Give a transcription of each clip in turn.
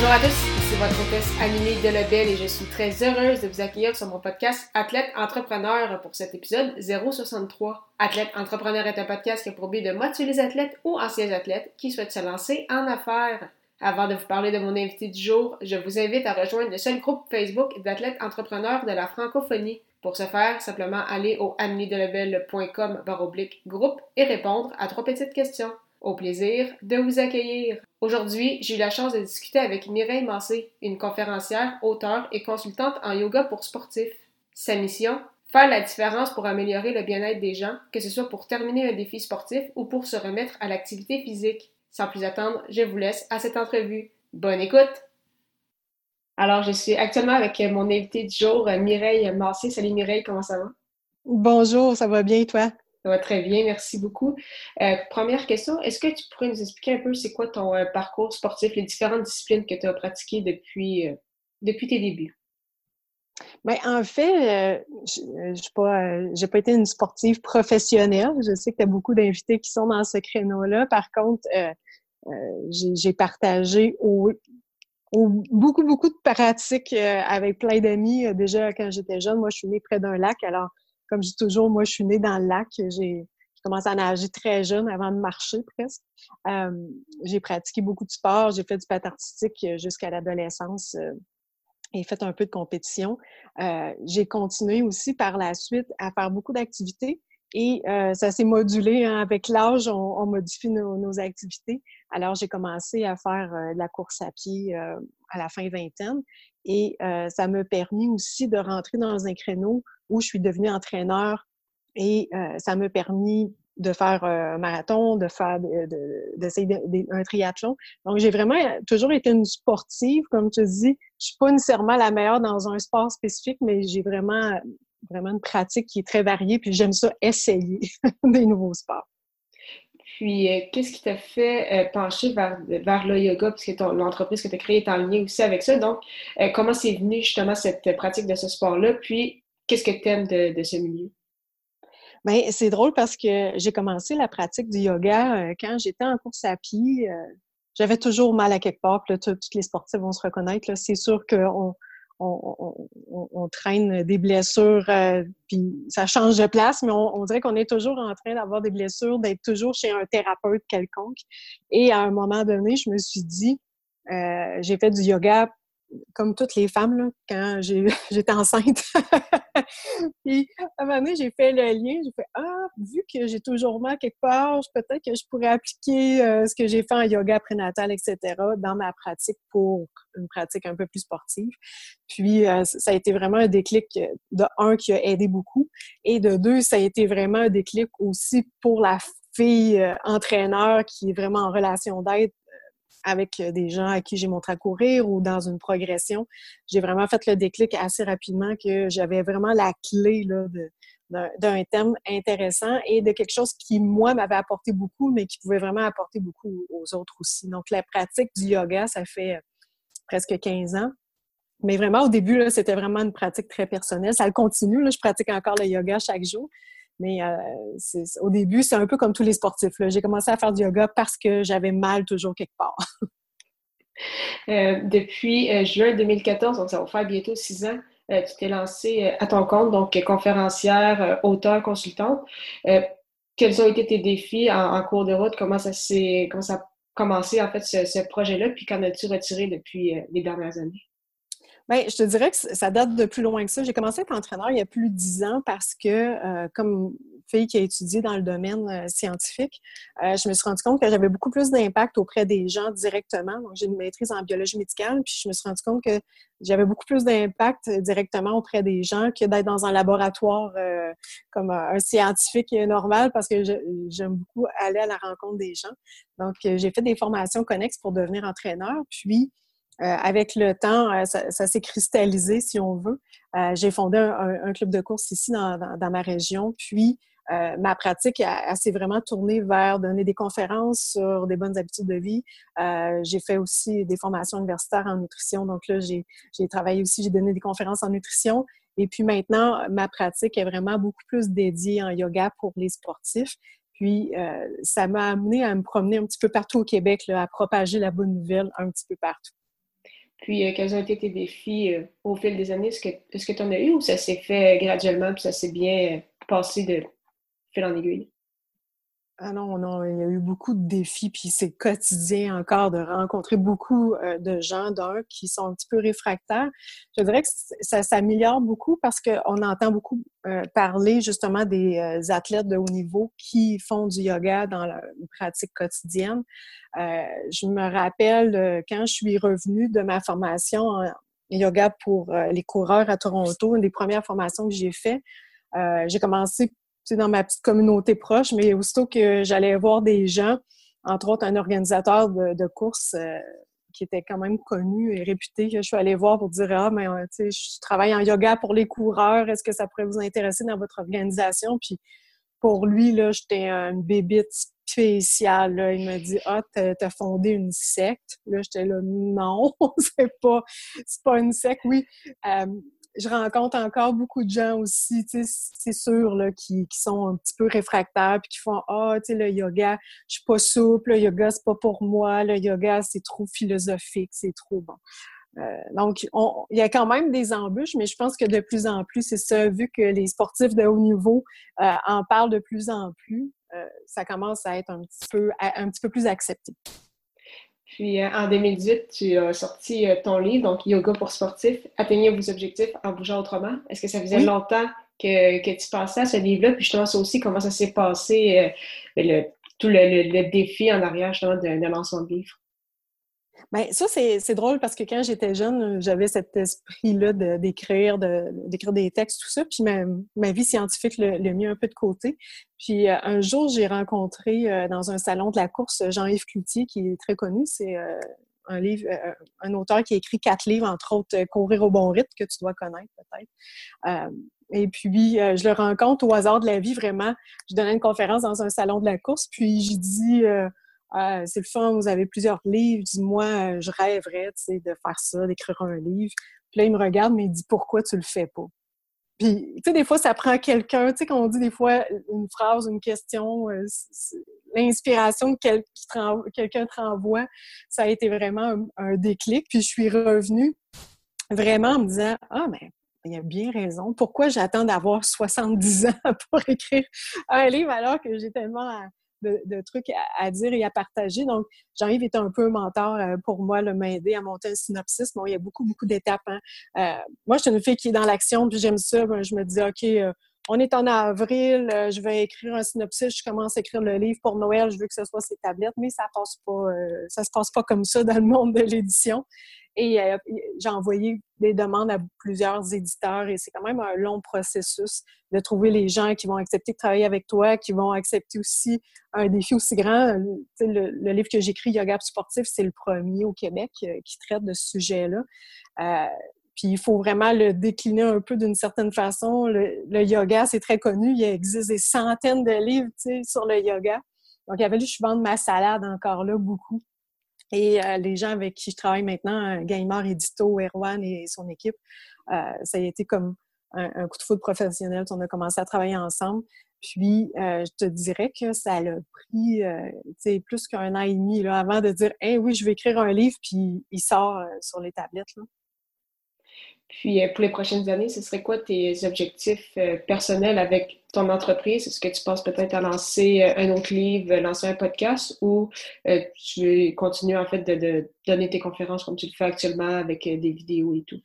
Bonjour à tous, c'est votre hôtesse Amélie Delebel et je suis très heureuse de vous accueillir sur mon podcast Athlète Entrepreneur pour cet épisode 063. Athlète Entrepreneur est un podcast qui a pour but de motiver les athlètes ou anciens athlètes qui souhaitent se lancer en affaires. Avant de vous parler de mon invité du jour, je vous invite à rejoindre le seul groupe Facebook d'athlètes entrepreneurs de la francophonie. Pour ce faire, simplement aller au baroblique groupe et répondre à trois petites questions. Au plaisir de vous accueillir. Aujourd'hui, j'ai eu la chance de discuter avec Mireille Massé, une conférencière, auteure et consultante en yoga pour sportifs. Sa mission Faire la différence pour améliorer le bien-être des gens, que ce soit pour terminer un défi sportif ou pour se remettre à l'activité physique. Sans plus attendre, je vous laisse à cette entrevue. Bonne écoute! Alors, je suis actuellement avec mon invité du jour, Mireille Massé. Salut Mireille, comment ça va? Bonjour, ça va bien, toi? Ça va très bien, merci beaucoup. Euh, première question, est-ce que tu pourrais nous expliquer un peu c'est quoi ton euh, parcours sportif, les différentes disciplines que tu as pratiquées depuis, euh, depuis tes débuts? Bien, en fait, je n'ai pas, été une sportive professionnelle. Je sais que tu as beaucoup d'invités qui sont dans ce créneau-là. Par contre, j'ai partagé au, beaucoup, beaucoup de pratiques avec plein d'amis. Déjà, quand j'étais jeune, moi, je suis née près d'un lac. Alors, comme je dis toujours, moi, je suis née dans le lac. J'ai commencé à nager très jeune, avant de marcher presque. Euh, j'ai pratiqué beaucoup de sport. J'ai fait du patin artistique jusqu'à l'adolescence euh, et fait un peu de compétition. Euh, j'ai continué aussi par la suite à faire beaucoup d'activités. Et ça s'est modulé hein, avec l'âge, on, modifie nos, activités. Alors, j'ai commencé à faire de la course à pied à la fin vingtaine et ça m'a permis aussi de rentrer dans un créneau où je suis devenue entraîneur et euh, ça m'a permis de faire euh, un marathon, de faire d'essayer de, un triathlon. Donc, j'ai vraiment toujours été une sportive, comme tu dis. Je suis pas nécessairement la meilleure dans un sport spécifique, mais j'ai vraiment, vraiment une pratique qui est très variée, puis j'aime ça essayer des nouveaux sports. Puis, euh, qu'est-ce qui t'a fait pencher vers, le yoga, puisque l'entreprise que tu as créée est en lien aussi avec ça. Donc, comment c'est venu justement cette pratique de ce sport-là? Puis, Qu'est-ce que tu aimes de, ce milieu? Bien, c'est drôle parce que j'ai commencé la pratique du yoga euh, quand j'étais en course à pied. Euh, j'avais toujours mal à quelque part. Puis là, tous les sportifs vont se reconnaître. C'est sûr qu'on on, traîne des blessures, euh, puis ça change de place, mais on, dirait qu'on est toujours en train d'avoir des blessures, d'être toujours chez un thérapeute quelconque. Et à un moment donné, je me suis dit, j'ai fait du yoga comme toutes les femmes, quand j'étais enceinte. puis, à un moment donné, j'ai fait le lien. J'ai fait Ah, vu que j'ai toujours mal quelque part, peut-être que je pourrais appliquer euh, ce que j'ai fait en yoga prénatal, etc., dans ma pratique pour une pratique un peu plus sportive. Puis, euh, ça a été vraiment un déclic de un qui a aidé beaucoup, et de deux, ça a été vraiment un déclic aussi pour la fille euh, entraîneur qui est vraiment en relation d'aide avec euh, des gens à qui j'ai montré à courir ou dans une progression. J'ai vraiment fait le déclic assez rapidement que j'avais vraiment la clé d'un thème intéressant et de quelque chose qui, moi, m'avait apporté beaucoup, mais qui pouvait vraiment apporter beaucoup aux autres aussi. Donc, la pratique du yoga, ça fait euh, presque 15 ans. Mais vraiment, au début, c'était vraiment une pratique très personnelle. Ça continue. Là, je pratique encore le yoga chaque jour. Mais euh, au début, c'est un peu comme tous les sportifs. J'ai commencé à faire du yoga parce que j'avais mal toujours quelque part. Euh, depuis euh, juin 2014, donc ça va faire bientôt six ans, tu t'es lancée à ton compte, donc conférencière, auteur, consultante. quels ont été tes défis en, cours de route? Comment ça comment ça a commencé en fait ce, ce projet-là? Puis qu'en as-tu retiré depuis les dernières années? Bien, je te dirais que ça date de plus loin que ça. J'ai commencé à être entraîneur il y a plus de dix ans parce que, euh, comme fille qui a étudié dans le domaine euh, scientifique, euh, je me suis rendu compte que j'avais beaucoup plus d'impact auprès des gens directement. Donc, j'ai une maîtrise en biologie médicale, puis je me suis rendu compte que j'avais beaucoup plus d'impact directement auprès des gens que d'être dans un laboratoire comme un scientifique normal parce que j'aime beaucoup aller à la rencontre des gens. Donc, j'ai fait des formations connexes pour devenir entraîneur, puis avec le temps, ça, s'est cristallisé, si on veut. J'ai fondé un, club de course ici dans, dans ma région, puis euh, ma pratique s'est vraiment tournée vers donner des conférences sur des bonnes habitudes de vie. Euh, j'ai fait aussi des formations universitaires en nutrition. Donc là, j'ai travaillé aussi, j'ai donné des conférences en nutrition. Et puis maintenant, ma pratique est vraiment beaucoup plus dédiée en yoga pour les sportifs. Puis, euh, ça m'a amené à me promener un petit peu partout au Québec, à propager la bonne nouvelle un petit peu partout. Puis, quels ont été tes défis au fil des années? Est-ce que tu en as eu ou ça s'est fait graduellement puis ça s'est bien passé de fil en aiguille? Ah non, non, il y a eu beaucoup de défis, puis c'est quotidien encore de rencontrer beaucoup euh, de gens, d'un, qui sont un petit peu réfractaires. Je dirais que ça s'améliore beaucoup parce qu'on entend beaucoup euh, parler justement des euh, athlètes de haut niveau qui font du yoga dans leur pratique quotidienne. je me rappelle quand je suis revenue de ma formation en yoga pour les coureurs à Toronto, une des premières formations que j'ai fait, j'ai commencé dans ma petite communauté proche, mais aussitôt que j'allais voir des gens, entre autres un organisateur de, courses euh, qui était quand même connu et réputé, que je suis allée voir pour dire Ah, mais euh, tu sais, je travaille en yoga pour les coureurs, est-ce que ça pourrait vous intéresser dans votre organisation? Puis pour lui, là, j'étais une bébite spéciale. Là. Il m'a dit Ah, t'as fondé une secte. Là, j'étais là, non, c'est pas, pas une secte. Oui. Euh, je rencontre encore beaucoup de gens aussi, c'est sûr, qui, sont un petit peu réfractaires puis qui font Ah, tu sais, le yoga, je suis pas souple, le yoga, c'est pas pour moi, le yoga, c'est trop philosophique, c'est trop bon. Euh, donc, il y a quand même des embûches, mais je pense que de plus en plus, c'est ça, vu que les sportifs de haut niveau euh, en parlent de plus en plus, euh, ça commence à être un petit peu plus accepté. Puis euh, en 2018, tu as sorti euh, ton livre, donc Yoga pour sportifs, atteignez vos objectifs en bougeant autrement. Est-ce que ça faisait longtemps que, que, tu pensais à ce livre-là? Puis justement, ça aussi, comment ça s'est passé, euh, le, tout le, défi en arrière justement de, de de livre? Bien, ça, c'est drôle parce que quand j'étais jeune, j'avais cet esprit-là d'écrire, d'écrire des textes, tout ça. Puis ma, ma vie scientifique le, mis un peu de côté. Puis euh, un jour, j'ai rencontré euh, dans un salon de la course Jean-Yves Cloutier, qui est très connu. C'est euh, un livre, un auteur qui a écrit quatre livres, entre autres Courir au bon rythme, que tu dois connaître peut-être. et puis, je le rencontre au hasard de la vie, vraiment. Je donnais une conférence dans un salon de la course, puis j'ai dit ah, c'est le fun, vous avez plusieurs livres. Dis-moi, euh, je rêverais de faire ça, d'écrire un livre. Puis là, il me regarde, mais il dit pourquoi tu le fais pas? Puis, tu sais, des fois, ça prend quelqu'un, tu sais, quand on dit des fois une phrase, une question, euh, l'inspiration que quelqu'un te renvoie, ça a été vraiment un, déclic. Puis, je suis revenue vraiment en me disant, ah, mais il a bien raison. Pourquoi j'attends d'avoir 70 ans pour écrire un livre alors que j'ai tellement de, trucs à, dire et à partager. Donc, Jean-Yves est un peu un mentor euh, pour moi, m'aider à monter un synopsis. Bon, il y a beaucoup, beaucoup d'étapes. Hein. Euh, moi, je suis une fille qui est dans l'action, puis j'aime ça. Ben, je me dis, OK, euh, on est en avril, je vais écrire un synopsis, je commence à écrire le livre pour Noël, je veux que ce soit ces tablettes, mais ça passe pas, ça se passe pas comme ça dans le monde de l'édition. Et euh, j'ai envoyé des demandes à plusieurs éditeurs et c'est quand même un long processus de trouver les gens qui vont accepter de travailler avec toi, qui vont accepter aussi un défi aussi grand. Le, livre que j'écris, Yoga sportif, c'est le premier au Québec euh, qui traite de ce sujet-là. Euh, puis il faut vraiment le décliner un peu d'une certaine façon. Le, yoga, c'est très connu. Il existe des centaines de livres sur le yoga. Donc, il a fallu que je vende ma salade encore là beaucoup. Et euh, les gens avec qui je travaille maintenant, euh, Gaimard Edito, Erwan et son équipe, euh, ça a été comme un, coup de foudre professionnel. On a commencé à travailler ensemble. Puis, je te dirais que ça a pris plus qu'un an et demi là, avant de dire Hey, oui, je vais écrire un livre, puis il sort sur les tablettes. Là. Puis, pour les prochaines années, ce serait quoi tes objectifs personnels avec ton entreprise? Est-ce que tu penses peut-être à lancer euh, un autre livre, lancer un podcast ou euh, tu continues en fait de, donner tes conférences comme tu le fais actuellement avec euh, des vidéos et tout?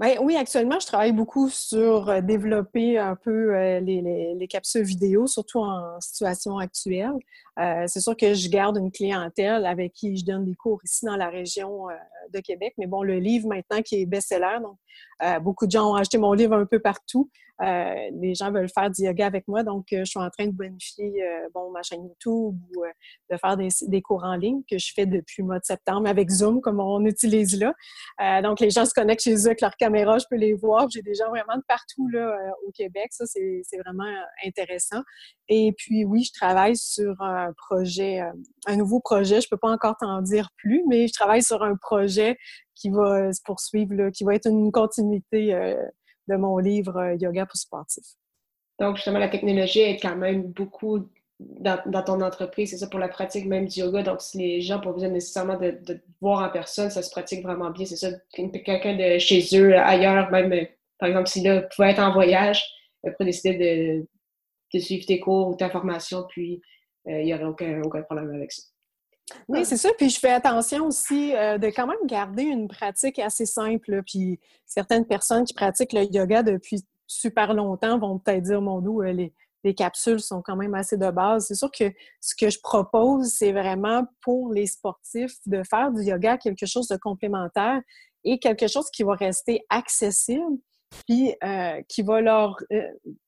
Bien, oui, actuellement, je travaille beaucoup sur développer un peu les, capsules vidéo, surtout en situation actuelle. c'est sûr que je garde une clientèle avec qui je donne des cours ici dans la région de Québec. Mais bon, le livre maintenant qui est best-seller, donc beaucoup de gens ont acheté mon livre un peu partout. Euh, les gens veulent faire du yoga avec moi, donc euh, je suis en train de bonifier euh, bon, ma chaîne YouTube ou de faire des, des, cours en ligne que je fais depuis le mois de septembre avec Zoom, comme on utilise là. donc, les gens se connectent chez eux avec leur caméra, je peux les voir. J'ai des gens vraiment de partout là, au Québec. Ça, c'est vraiment intéressant. Et puis, oui, je travaille sur un projet, un nouveau projet. Je peux pas encore t'en dire plus, mais je travaille sur un projet qui va se poursuivre, qui va être une continuité de mon livre euh, Yoga pour sportifs. Donc, justement, la technologie est quand même beaucoup dans, ton entreprise, c'est ça pour la pratique même du yoga. Donc, si les gens n'ont pas besoin nécessairement de, de, voir en personne, ça se pratique vraiment bien. C'est ça, quelqu'un de chez eux, ailleurs, même, euh, par exemple, si là, pouvait être en voyage, pourrait décider de, de, suivre tes cours ou ta formation, puis euh, il n'y aurait aucun, aucun problème avec ça. Oui, c'est ça. Puis je fais attention aussi euh, de quand même garder une pratique assez simple. Puis certaines personnes qui pratiquent le yoga depuis super longtemps vont peut-être dire, mon doux, euh, les, les capsules sont quand même assez de base. C'est sûr que ce que je propose, c'est vraiment pour les sportifs de faire du yoga quelque chose de complémentaire et quelque chose qui va rester accessible puis euh, qui va leur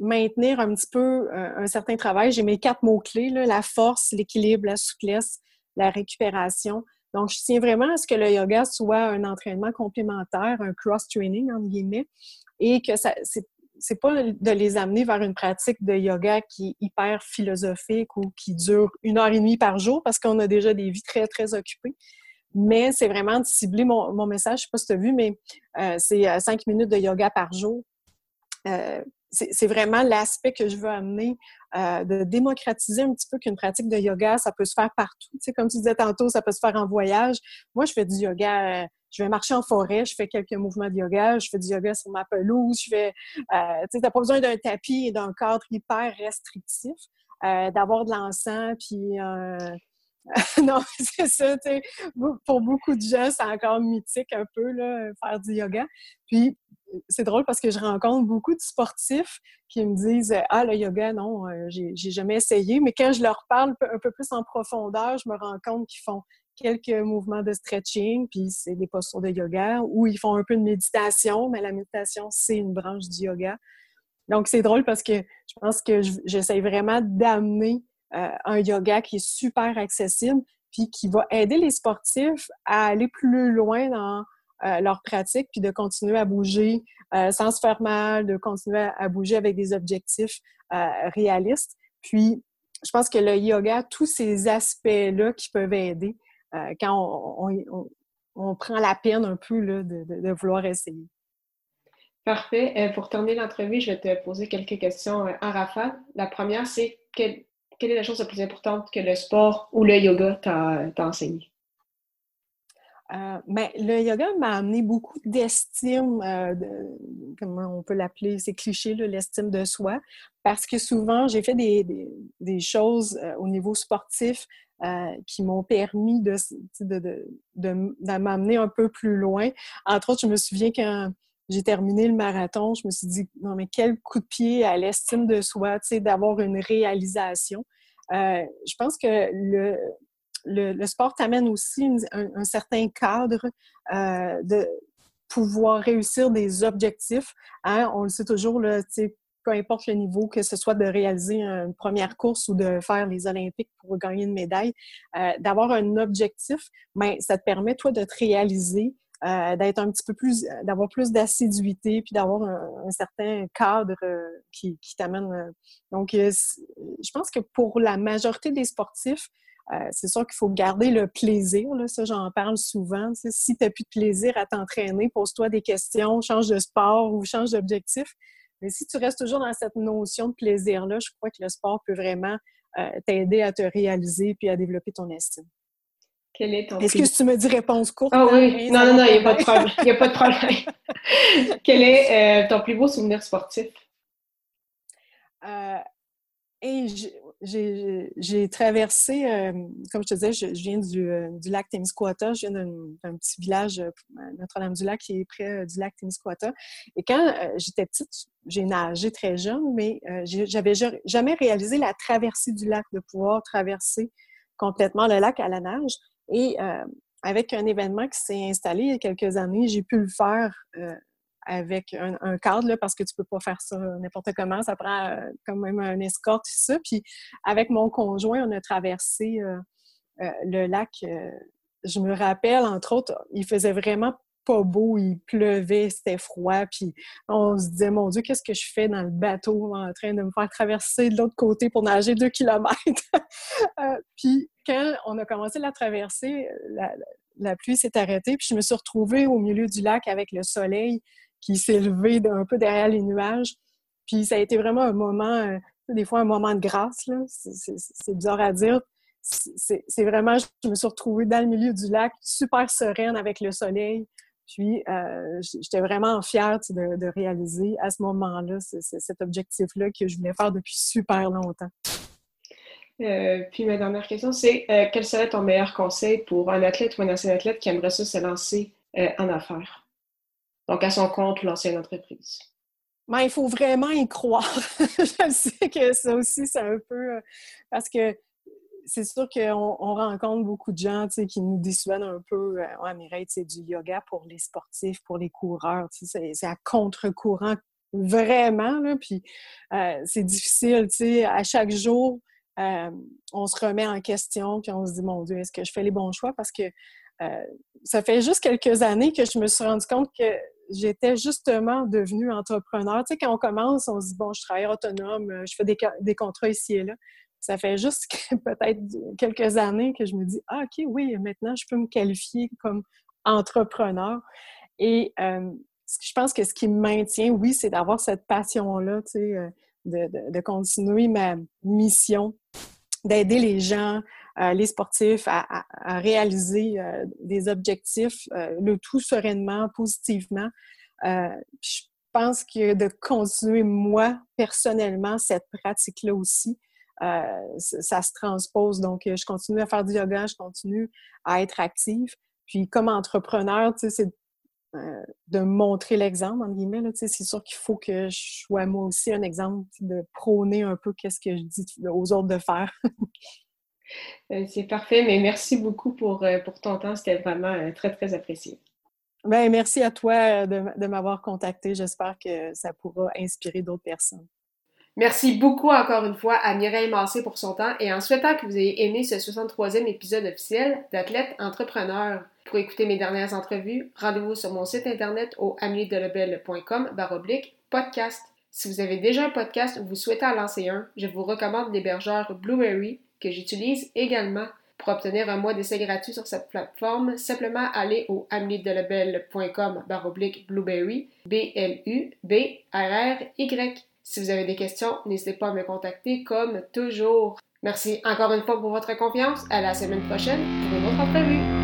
maintenir un petit peu un certain travail. J'ai mes quatre mots-clés, la force, l'équilibre, la souplesse, la récupération. Donc, je tiens vraiment à ce que le yoga soit un entraînement complémentaire, un cross-training, entre guillemets, et que ça, c'est pas de les amener vers une pratique de yoga qui est hyper philosophique ou qui dure une heure et demie par jour parce qu'on a déjà des vies très, très occupées. Mais c'est vraiment de cibler mon, message. Je sais pas si tu as vu, mais euh, c'est euh, cinq minutes de yoga par jour. Euh, c'est vraiment l'aspect que je veux amener, de démocratiser un petit peu qu'une pratique de yoga, ça peut se faire partout. Tu sais, comme tu disais tantôt, ça peut se faire en voyage. Moi, je fais du yoga, je vais marcher en forêt, je fais quelques mouvements de yoga, je fais du yoga sur ma pelouse, je fais... Tu t'as pas besoin d'un tapis et d'un cadre hyper restrictif, d'avoir de l'encens, puis... non, c'est ça, tu pour beaucoup de gens, c'est encore mythique un peu, là, faire du yoga. Puis, c'est drôle parce que je rencontre beaucoup de sportifs qui me disent Ah, le yoga, non, euh, j'ai jamais essayé. Mais quand je leur parle un peu plus en profondeur, je me rends compte qu'ils font quelques mouvements de stretching, puis c'est des postures de yoga, ou ils font un peu de méditation, mais la méditation, c'est une branche du yoga. Donc, c'est drôle parce que je pense que j'essaie vraiment d'amener euh, un yoga qui est super accessible, puis qui va aider les sportifs à aller plus loin dans euh, leur pratique, puis de continuer à bouger euh, sans se faire mal, de continuer à, bouger avec des objectifs euh, réalistes. Puis, je pense que le yoga, tous ces aspects-là qui peuvent aider quand on, prend la peine un peu là, de, vouloir essayer. Parfait. pour terminer l'entrevue, je vais te poser quelques questions en rafale. La première, c'est quelle, est la chose la plus importante que le sport ou le yoga t'a enseigné? Euh, ben, le yoga m'a amené beaucoup d'estime, euh, comment on peut l'appeler, c'est cliché, l'estime de soi, parce que souvent, j'ai fait des, choses euh, au niveau sportif qui m'ont permis de, de, m'amener un peu plus loin. Entre autres, je me souviens quand j'ai terminé le marathon, je me suis dit, non, mais quel coup de pied à l'estime de soi, d'avoir une réalisation. je pense que le, le, sport t'amène aussi un, certain cadre euh, de pouvoir réussir des objectifs. Hein. On le sait toujours, là, peu importe le niveau, que ce soit de réaliser une première course ou de faire les Olympiques pour gagner une médaille, euh, d'avoir un objectif, ben, ça te permet, toi, de te réaliser, euh, d'être un petit peu plus, d'avoir plus d'assiduité, puis d'avoir un, certain cadre qui, qui t'amène. donc, je pense que pour la majorité des sportifs, euh, c'est sûr qu'il faut garder le plaisir. Là, ça, j'en parle souvent. si tu n'as plus de plaisir à t'entraîner, pose-toi des questions, change de sport ou change d'objectif. Mais si tu restes toujours dans cette notion de plaisir-là, je crois que le sport peut vraiment euh, t'aider à te réaliser puis à développer ton estime. Quel est ton Est-ce que tu me dis réponse courte? Ah oui, non, non, non, il n'y a pas de problème. Il a pas de problème. Quel est euh, ton plus beau souvenir sportif? et j'ai traversé, euh, comme je te disais, je, viens du, euh, du, lac Témiscouata, je viens d'un petit village, euh, Notre-Dame-du-Lac, qui est près du lac Témiscouata. Et quand j'étais petite, j'ai nagé très jeune, mais j'avais jamais réalisé la traversée du lac, de pouvoir traverser complètement le lac à la nage. Et avec un événement qui s'est installé il y a quelques années, j'ai pu le faire avec un, cadre, parce que tu peux pas faire ça n'importe comment. Ça prend quand même un escorte, tout ça. Puis avec mon conjoint, on a traversé le lac. je me rappelle, entre autres, il faisait vraiment pas beau, il pleuvait, c'était froid, puis on se disait, mon Dieu, qu'est-ce que je fais dans le bateau en train de me faire traverser de l'autre côté pour nager deux kilomètres? puis quand on a commencé la traversée, la, pluie s'est arrêtée, puis je me suis retrouvée au milieu du lac avec le soleil qui s'est levé un peu derrière les nuages. Puis ça a été vraiment un moment, euh, des fois un moment de grâce, c'est bizarre à dire. C'est vraiment, je me suis retrouvée dans le milieu du lac, super sereine avec le soleil. Puis, euh, j'étais vraiment fière de, réaliser à ce moment-là cet objectif-là que je voulais faire depuis super longtemps. Euh, puis ma dernière question, c'est quel serait ton meilleur conseil pour un athlète ou un ancien athlète qui aimerait ça se lancer en affaires? donc à son compte ou l'ancienne entreprise. Mais il faut vraiment y croire. je sais que ça aussi, c'est un peu... Euh, parce que c'est sûr qu'on rencontre beaucoup de gens qui nous dissuadent un peu. Euh, Mireille, c'est du yoga pour les sportifs, pour les coureurs. C'est à contre-courant, vraiment. Puis euh, c'est difficile. À chaque jour, on se remet en question, puis on se dit, mon Dieu, est-ce que je fais les bons choix? Parce que ça fait juste quelques années que je me suis rendu compte que j'étais justement devenue entrepreneur. Tu sais, quand on commence, on se dit, bon, je travaille autonome, euh, je fais des, contrats ici et là. Ça fait juste peut-être quelques années que je me dis, ah, OK, oui, maintenant, je peux me qualifier comme entrepreneur. Et euh, je pense que ce qui me maintient, oui, c'est d'avoir cette passion-là, euh, de, continuer ma mission, d'aider les gens, les sportifs à, réaliser des objectifs, le tout sereinement, positivement. je pense que de continuer, moi, personnellement, cette pratique-là aussi, ça se transpose. Donc, je continue à faire du yoga, je continue à être active. Puis, comme entrepreneur, tu sais, c'est de montrer l'exemple, entre guillemets. C'est sûr qu'il faut que je sois moi aussi un exemple de prôner un peu qu'est-ce que je dis aux autres de faire. Euh, c'est parfait, mais merci beaucoup pour, euh, pour ton temps. C'était vraiment euh, très, très apprécié. Bien, merci à toi de, de m'avoir contacté. J'espère que ça pourra inspirer d'autres personnes. Merci beaucoup encore une fois à Mireille Massé pour son temps et en souhaitant que vous ayez aimé ce 63e épisode officiel d'Athlète Entrepreneur. Pour écouter mes dernières entrevues, rendez-vous sur mon site internet au baroblique podcast. Si vous avez déjà un podcast ou vous souhaitez en lancer un, je vous recommande l'hébergeur Blueberry que j'utilise également. Pour obtenir un mois d'essai gratuit sur cette plateforme, simplement aller au ameliedelabel.com baroblique blueberry, B-L-U-B-R-R-Y. Si vous avez des questions, n'hésitez pas à me contacter comme toujours. Merci encore une fois pour votre confiance. À la semaine prochaine pour une autre entrevue.